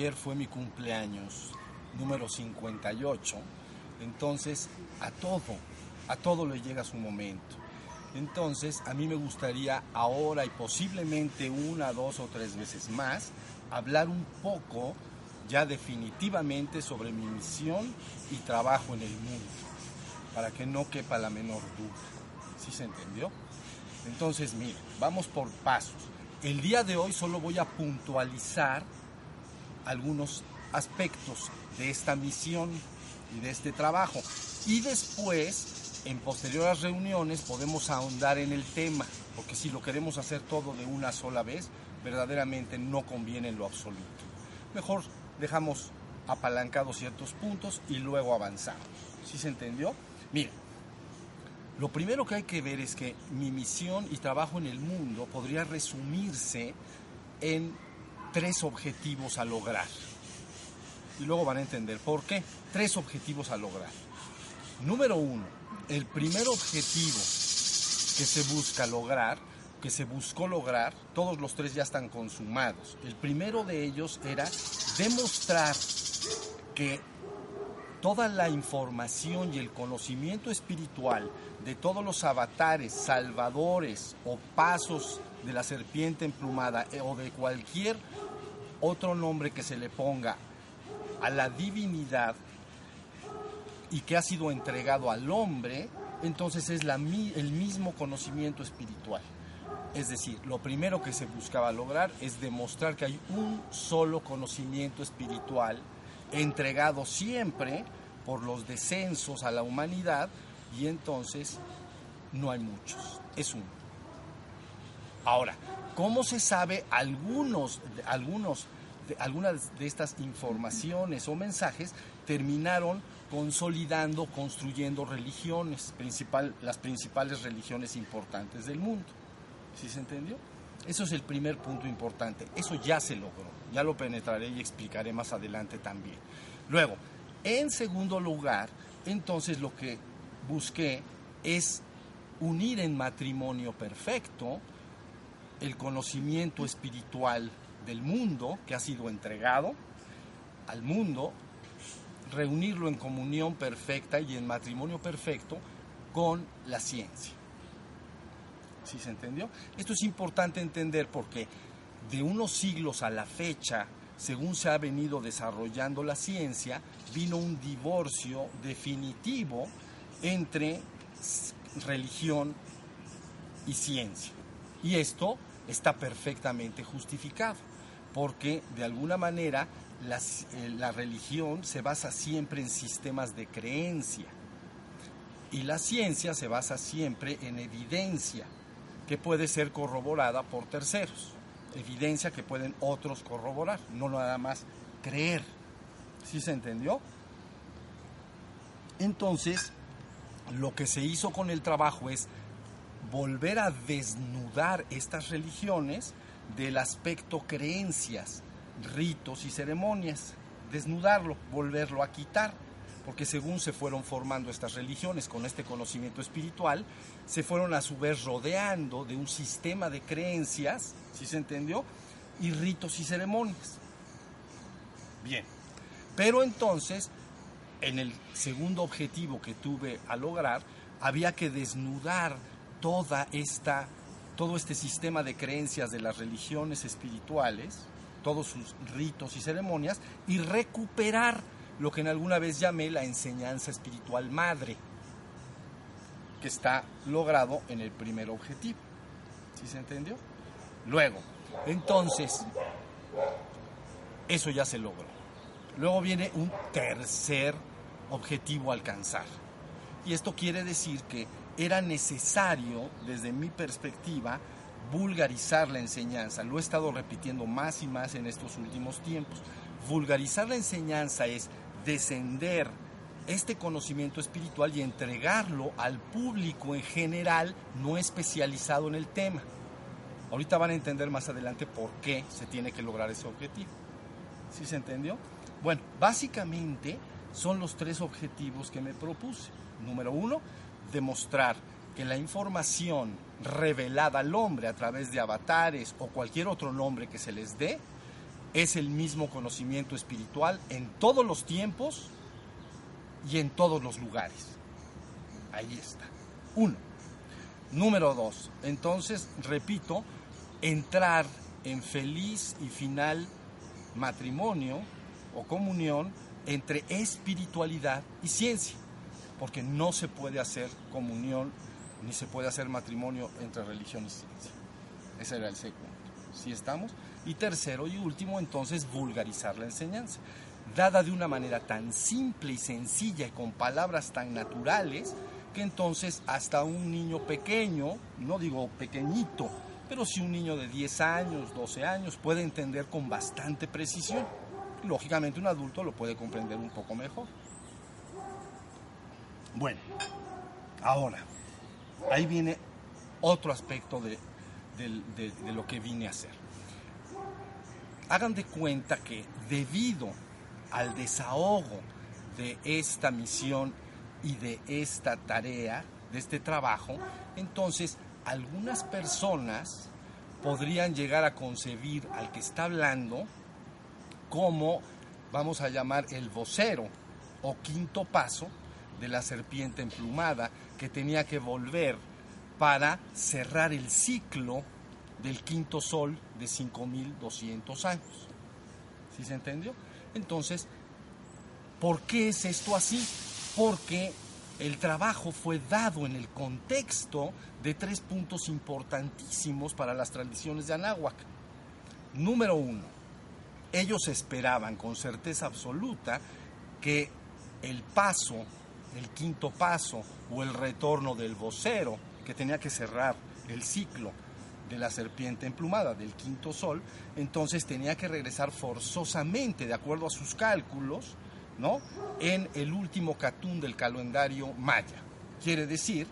ayer fue mi cumpleaños número 58. Entonces, a todo, a todo le llega su momento. Entonces, a mí me gustaría ahora y posiblemente una, dos o tres veces más hablar un poco ya definitivamente sobre mi misión y trabajo en el mundo, para que no quepa la menor duda. ¿Sí se entendió? Entonces, mire, vamos por pasos. El día de hoy solo voy a puntualizar algunos aspectos de esta misión y de este trabajo. Y después, en posteriores reuniones, podemos ahondar en el tema, porque si lo queremos hacer todo de una sola vez, verdaderamente no conviene en lo absoluto. Mejor dejamos apalancados ciertos puntos y luego avanzamos. ¿Sí se entendió? Mire, lo primero que hay que ver es que mi misión y trabajo en el mundo podría resumirse en tres objetivos a lograr. Y luego van a entender por qué. Tres objetivos a lograr. Número uno, el primer objetivo que se busca lograr, que se buscó lograr, todos los tres ya están consumados. El primero de ellos era demostrar que toda la información y el conocimiento espiritual de todos los avatares, salvadores o pasos de la serpiente emplumada eh, o de cualquier otro nombre que se le ponga a la divinidad y que ha sido entregado al hombre, entonces es el mismo conocimiento espiritual. Es decir, lo primero que se buscaba lograr es demostrar que hay un solo conocimiento espiritual entregado siempre por los descensos a la humanidad y entonces no hay muchos, es uno. Ahora, ¿cómo se sabe algunos, algunos, algunas de estas informaciones o mensajes terminaron consolidando, construyendo religiones, principal, las principales religiones importantes del mundo? ¿Sí se entendió? Eso es el primer punto importante. Eso ya se logró. Ya lo penetraré y explicaré más adelante también. Luego, en segundo lugar, entonces lo que busqué es unir en matrimonio perfecto el conocimiento espiritual del mundo que ha sido entregado al mundo, reunirlo en comunión perfecta y en matrimonio perfecto con la ciencia. ¿Sí se entendió? Esto es importante entender porque de unos siglos a la fecha según se ha venido desarrollando la ciencia, vino un divorcio definitivo entre religión y ciencia. Y esto está perfectamente justificado, porque de alguna manera eh, la, religión se basa siempre en sistemas de creencia y la ciencia se basa siempre en evidencia que puede ser corroborada por terceros evidencia que pueden otros corroborar, no nada más creer. ¿Sí se entendió? Entonces, lo que se hizo con el trabajo es volver a desnudar estas religiones del aspecto creencias, ritos y ceremonias, desnudarlo, volverlo a quitar porque según se fueron formando estas religiones con este conocimiento espiritual, se fueron a su vez rodeando de un sistema de creencias, ¿sí se entendió? Y ritos y ceremonias. Bien, pero entonces, en el segundo objetivo que tuve a lograr, había que desnudar toda esta, todo este sistema de creencias de las religiones espirituales, todos sus ritos y ceremonias, y recuperar lo que en alguna vez llamé la enseñanza espiritual madre, que está logrado en el primer objetivo. ¿Sí se entendió? Luego, entonces, eso ya se logró. Luego viene un tercer objetivo a alcanzar. Y esto quiere decir que era necesario, desde mi perspectiva, vulgarizar la enseñanza. Lo he estado repitiendo más y más en estos últimos tiempos. Vulgarizar la enseñanza es descender este conocimiento espiritual y entregarlo al público en general no especializado en el tema. Ahorita van a entender más adelante por qué se tiene que lograr ese objetivo. ¿Sí se entendió? Bueno, básicamente son los tres objetivos que me propuse. Número uno, demostrar que la información revelada al hombre a través de avatares o cualquier otro nombre que se les dé es el mismo conocimiento espiritual en todos los tiempos y en todos los lugares. Ahí está. Uno. Número dos. Entonces, repito, entrar en feliz y final matrimonio o comunión entre espiritualidad y ciencia, porque no se puede hacer comunión ni se puede hacer matrimonio entre religión y ciencia. Ese era el segundo. ¿Sí estamos? Y tercero y último, entonces, vulgarizar la enseñanza, dada de una manera tan simple y sencilla y con palabras tan naturales, que entonces hasta un niño pequeño, no digo pequeñito, pero si un niño de 10 años, 12 años puede entender con bastante precisión. Lógicamente un adulto lo puede comprender un poco mejor. Bueno, ahora, ahí viene otro aspecto de, de lo que vine a hacer. Hagan de cuenta que debido al desahogo de esta misión y de esta tarea, de este trabajo, entonces algunas personas podrían llegar a concebir al que está hablando como, vamos a llamar, el vocero o quinto paso de la serpiente emplumada que tenía que volver para cerrar el ciclo del quinto sol de 5200 años. ¿Sí se entendió? Entonces, ¿por qué es esto así? Porque el trabajo fue dado en el contexto de tres puntos importantísimos para las tradiciones de Anáhuac. Número uno, ellos esperaban con certeza absoluta que el paso, el quinto paso o el retorno del vocero, que tenía que cerrar el ciclo de la serpiente emplumada del quinto sol, entonces tenía que regresar forzosamente, de acuerdo a sus cálculos, ¿no? en el último catún del calendario maya. Quiere decir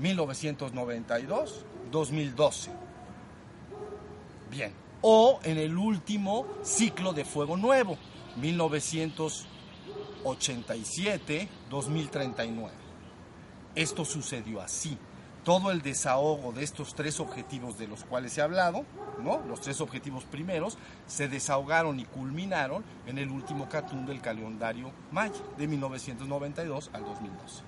1992-2012. Bien. O en el último ciclo de fuego nuevo, 1987-2039. Esto sucedió así. Todo el desahogo de estos tres objetivos de los cuales he hablado, ¿no? los tres objetivos primeros, se desahogaron y culminaron en el último catún del calendario maya, de 1992 al 2012.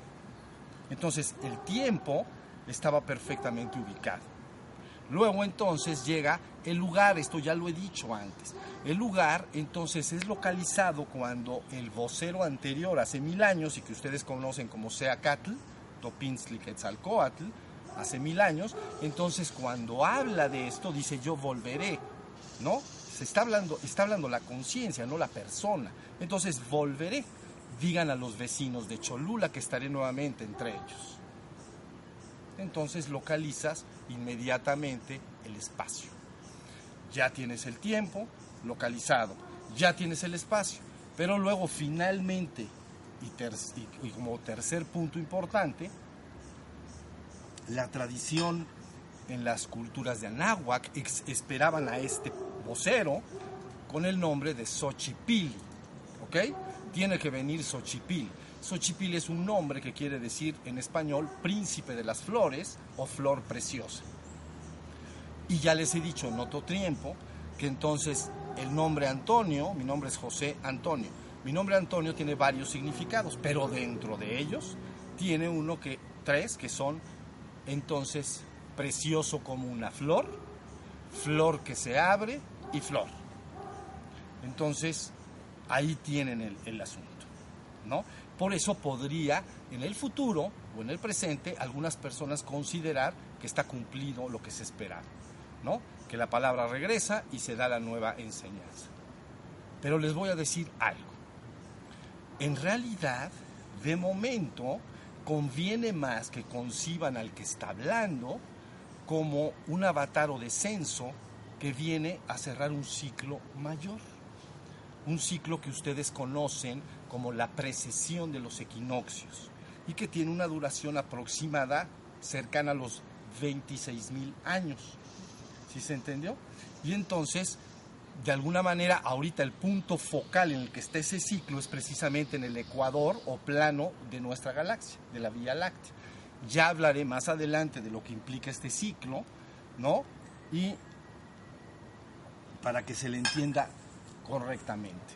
Entonces, el tiempo estaba perfectamente ubicado. Luego entonces llega el lugar, esto ya lo he dicho antes. El lugar entonces es localizado cuando el vocero anterior, hace mil años, y que ustedes conocen como Seacatl, Topintzli Quetzalcoatl, hace mil años, entonces cuando habla de esto dice yo volveré, ¿no? Se está hablando, está hablando la conciencia, no la persona. Entonces volveré. Digan a los vecinos de Cholula que estaré nuevamente entre ellos entonces localizas inmediatamente el espacio. Ya tienes el tiempo localizado, ya tienes el espacio, pero luego finalmente, y, como tercer punto importante, la tradición en las culturas de Anáhuac esperaban a este vocero con el nombre de Xochipilli, ¿ok? Tiene que venir Xochipilli. Xochipilli es un nombre que quiere decir en español príncipe de las flores o flor preciosa. Y ya les he dicho en otro tiempo que entonces el nombre Antonio, mi nombre es José Antonio, mi nombre Antonio tiene varios significados, pero dentro de ellos tiene uno que, tres, que son entonces precioso como una flor, flor que se abre y flor. Entonces, ahí tienen el, asunto, ¿no? Por eso podría en el futuro o en el presente algunas personas considerar que está cumplido lo que se esperaba, ¿no? Que la palabra regresa y se da la nueva enseñanza. Pero les voy a decir algo. En realidad, de momento, conviene más que conciban al que está hablando como un avatar o descenso que viene a cerrar un ciclo mayor. Un ciclo que ustedes conocen como la precesión de los equinoccios y que tiene una duración aproximada cercana a los 26 mil años. ¿Sí se entendió? Y entonces, de alguna manera, ahorita el punto focal en el que está ese ciclo es precisamente en el ecuador o plano de nuestra galaxia, de la Vía Láctea. Ya hablaré más adelante de lo que implica este ciclo, ¿no? Y para que se le entienda correctamente.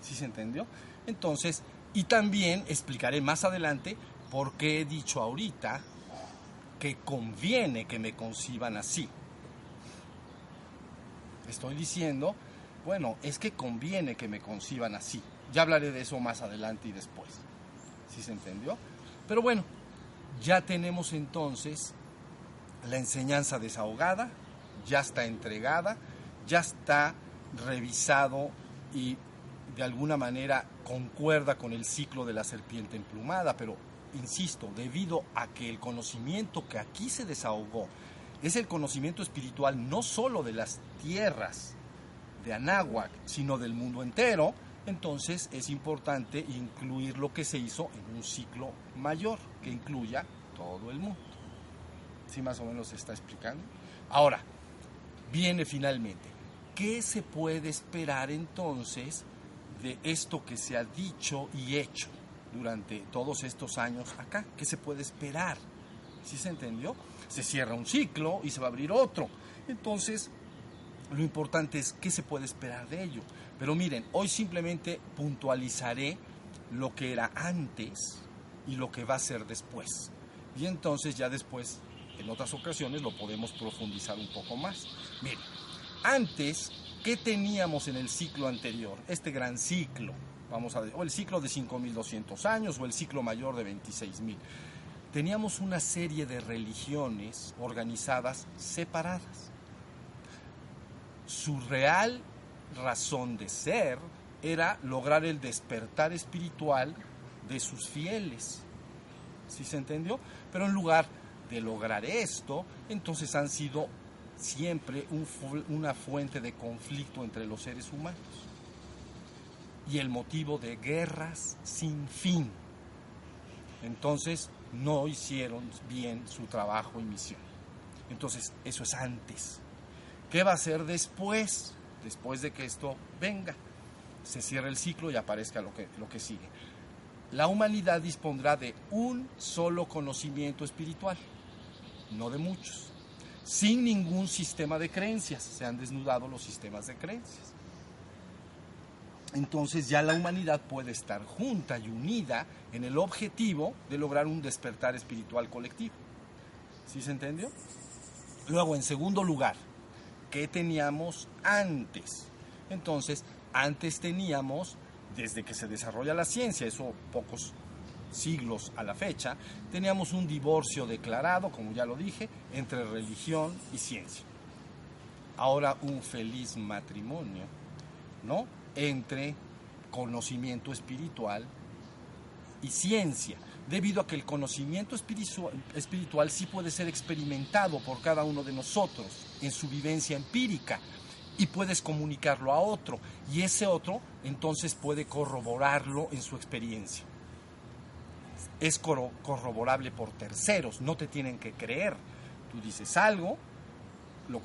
¿Sí se entendió? Entonces, y también explicaré más adelante por qué he dicho ahorita que conviene que me conciban así. Estoy diciendo, bueno, es que conviene que me conciban así. Ya hablaré de eso más adelante y después. ¿Sí se entendió? Pero bueno, ya tenemos entonces la enseñanza desahogada, ya está entregada, ya está revisado y de alguna manera concuerda con el ciclo de la serpiente emplumada, pero insisto, debido a que el conocimiento que aquí se desahogó es el conocimiento espiritual no solo de las tierras de Anáhuac, sino del mundo entero, entonces es importante incluir lo que se hizo en un ciclo mayor que incluya todo el mundo. ¿Sí más o menos se está explicando? Ahora, viene finalmente, ¿qué se puede esperar entonces de esto que se ha dicho y hecho durante todos estos años acá? ¿Qué se puede esperar? ¿Sí se entendió? Se cierra un ciclo y se va a abrir otro. Entonces, lo importante es qué se puede esperar de ello. Pero miren, hoy simplemente puntualizaré lo que era antes y lo que va a ser después. Y entonces ya después, en otras ocasiones, lo podemos profundizar un poco más. Miren, antes, ¿qué teníamos en el ciclo anterior? Este gran ciclo, vamos a o el ciclo de 5.200 años o el ciclo mayor de 26.000. Teníamos una serie de religiones organizadas separadas. Su real razón de ser era lograr el despertar espiritual de sus fieles. ¿Sí se entendió? Pero en lugar de lograr esto, entonces han sido siempre una fuente de conflicto entre los seres humanos y el motivo de guerras sin fin. Entonces no hicieron bien su trabajo y misión. Entonces eso es antes. ¿Qué va a ser después? Después de que esto venga, se cierra el ciclo y aparezca lo que, lo que sigue. La humanidad dispondrá de un solo conocimiento espiritual, no de muchos, sin ningún sistema de creencias. Se han desnudado los sistemas de creencias. Entonces ya la humanidad puede estar junta y unida en el objetivo de lograr un despertar espiritual colectivo. ¿Sí se entendió? Luego, en segundo lugar, ¿qué teníamos antes? Entonces, antes teníamos, desde que se desarrolla la ciencia, eso pocos siglos a la fecha, teníamos un divorcio declarado, como ya lo dije, entre religión y ciencia. Ahora un feliz matrimonio, ¿no? Entre conocimiento espiritual y ciencia, debido a que el conocimiento espiritual, espiritual sí puede ser experimentado por cada uno de nosotros en su vivencia empírica y puedes comunicarlo a otro y ese otro entonces puede corroborarlo en su experiencia. Es corroborable por terceros, no te tienen que creer. Tú dices algo, lo,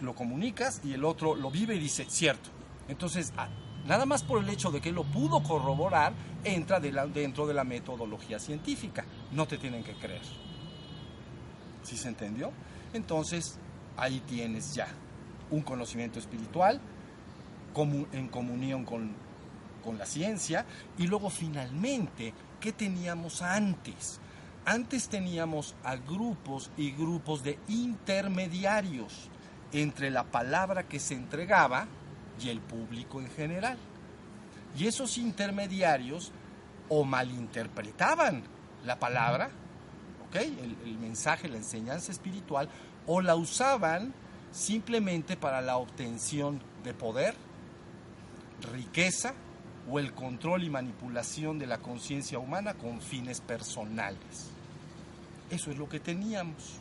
lo comunicas y el otro lo vive y dice, cierto. Entonces, Nada más por el hecho de que lo pudo corroborar, entra dentro de la metodología científica. No te tienen que creer. ¿Sí se entendió? Entonces, ahí tienes ya un conocimiento espiritual en comunión con, con la ciencia. Y luego, finalmente, ¿qué teníamos antes? Antes teníamos a grupos y grupos de intermediarios entre la palabra que se entregaba y el público en general. Y esos intermediarios o malinterpretaban la palabra, el, el mensaje, la enseñanza espiritual, o la usaban simplemente para la obtención de poder, riqueza o el control y manipulación de la conciencia humana con fines personales. Eso es lo que teníamos.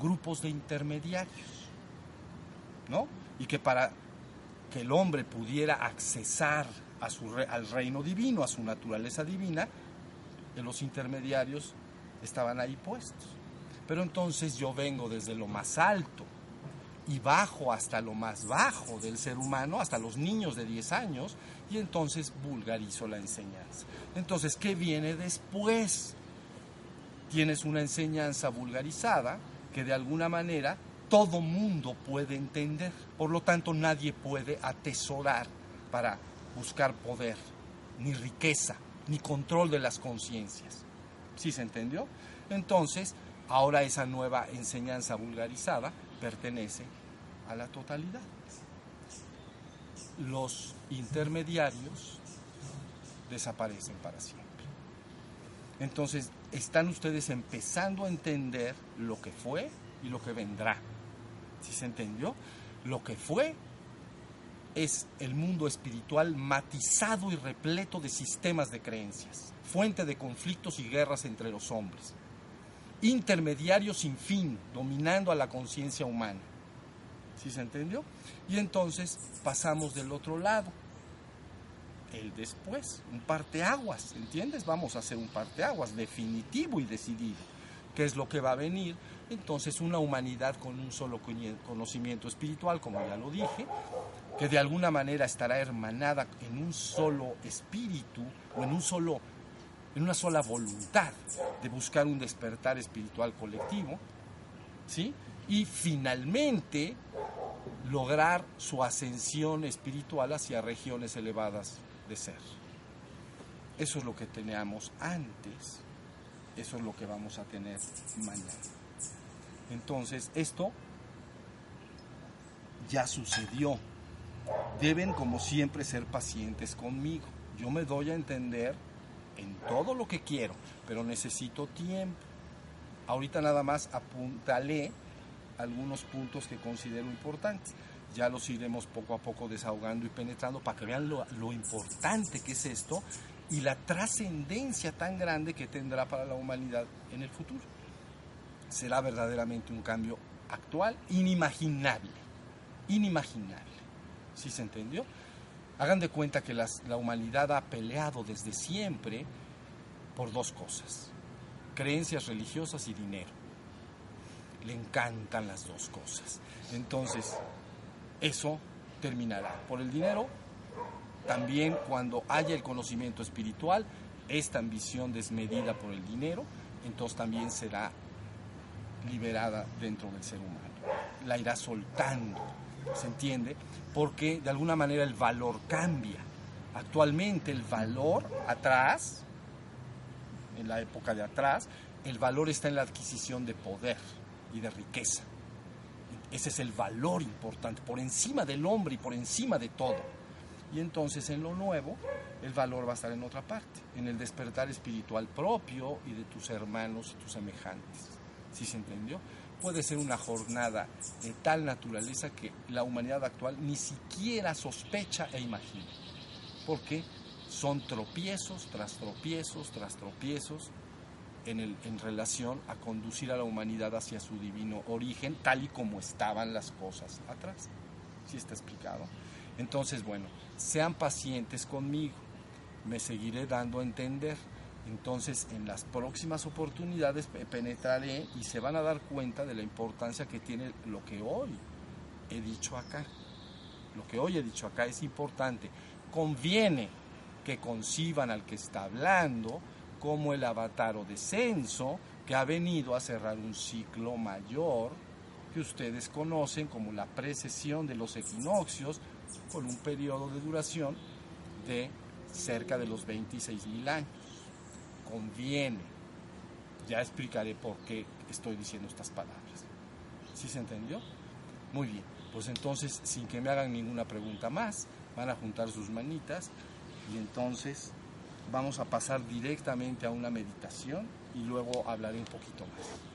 Grupos de intermediarios. ¿No? Y que para que el hombre pudiera accesar a su, al reino divino, a su naturaleza divina, los intermediarios estaban ahí puestos. Pero entonces yo vengo desde lo más alto y bajo hasta lo más bajo del ser humano, hasta los niños de 10 años, y entonces vulgarizo la enseñanza. Entonces, ¿qué viene después? Tienes una enseñanza vulgarizada que de alguna manera todo mundo puede entender. Por lo tanto, nadie puede atesorar para buscar poder, ni riqueza, ni control de las conciencias. ¿Sí se entendió? Entonces, ahora esa nueva enseñanza vulgarizada pertenece a la totalidad. Los intermediarios desaparecen para siempre. Entonces, están ustedes empezando a entender lo que fue y lo que vendrá. ¿Sí se entendió? Lo que fue es el mundo espiritual matizado y repleto de sistemas de creencias, fuente de conflictos y guerras entre los hombres, intermediario sin fin, dominando a la conciencia humana. ¿Sí se entendió? Y entonces pasamos del otro lado, el después, un parteaguas, ¿entiendes? Vamos a hacer un parteaguas definitivo y decidido. ¿Qué es lo que va a venir? Entonces una humanidad con un solo conocimiento espiritual, como ya lo dije, que de alguna manera estará hermanada en un solo espíritu o en un solo en una sola voluntad de buscar un despertar espiritual colectivo, ¿sí? Y finalmente lograr su ascensión espiritual hacia regiones elevadas de ser. Eso es lo que teníamos antes, eso es lo que vamos a tener mañana. Entonces, esto ya sucedió. Deben, como siempre, ser pacientes conmigo. Yo me doy a entender en todo lo que quiero, pero necesito tiempo. Ahorita nada más apuntalé algunos puntos que considero importantes. Ya los iremos poco a poco desahogando y penetrando para que vean lo, lo importante que es esto y la trascendencia tan grande que tendrá para la humanidad en el futuro será verdaderamente un cambio actual, inimaginable, inimaginable. ¿Sí se entendió? Hagan de cuenta que la humanidad ha peleado desde siempre por dos cosas, creencias religiosas y dinero. Le encantan las dos cosas. Entonces, eso terminará. Por el dinero, también cuando haya el conocimiento espiritual, esta ambición desmedida por el dinero, entonces también será liberada dentro del ser humano. La irá soltando, ¿se entiende? Porque de alguna manera el valor cambia. Actualmente el valor atrás, en la época de atrás, el valor está en la adquisición de poder y de riqueza. Ese es el valor importante, por encima del hombre y por encima de todo. Y entonces en lo nuevo, el valor va a estar en otra parte, en el despertar espiritual propio y de tus hermanos y tus semejantes. ¿sí se entendió? Puede ser una jornada de tal naturaleza que la humanidad actual ni siquiera sospecha e imagina. Porque son tropiezos tras tropiezos tras tropiezos en, el, en relación a conducir a la humanidad hacia su divino origen, tal y como estaban las cosas atrás. ¿Sí está explicado? Entonces, bueno, sean pacientes conmigo, me seguiré dando a entender entonces, en las próximas oportunidades penetraré y se van a dar cuenta de la importancia que tiene lo que hoy he dicho acá. Lo que hoy he dicho acá es importante. Conviene que conciban al que está hablando como el avatar o descenso que ha venido a cerrar un ciclo mayor que ustedes conocen como la precesión de los equinoccios con un periodo de duración de cerca de los 26 mil años conviene. Ya explicaré por qué estoy diciendo estas palabras. ¿Sí se entendió? Muy bien. Pues entonces, sin que me hagan ninguna pregunta más, van a juntar sus manitas y entonces vamos a pasar directamente a una meditación y luego hablaré un poquito más.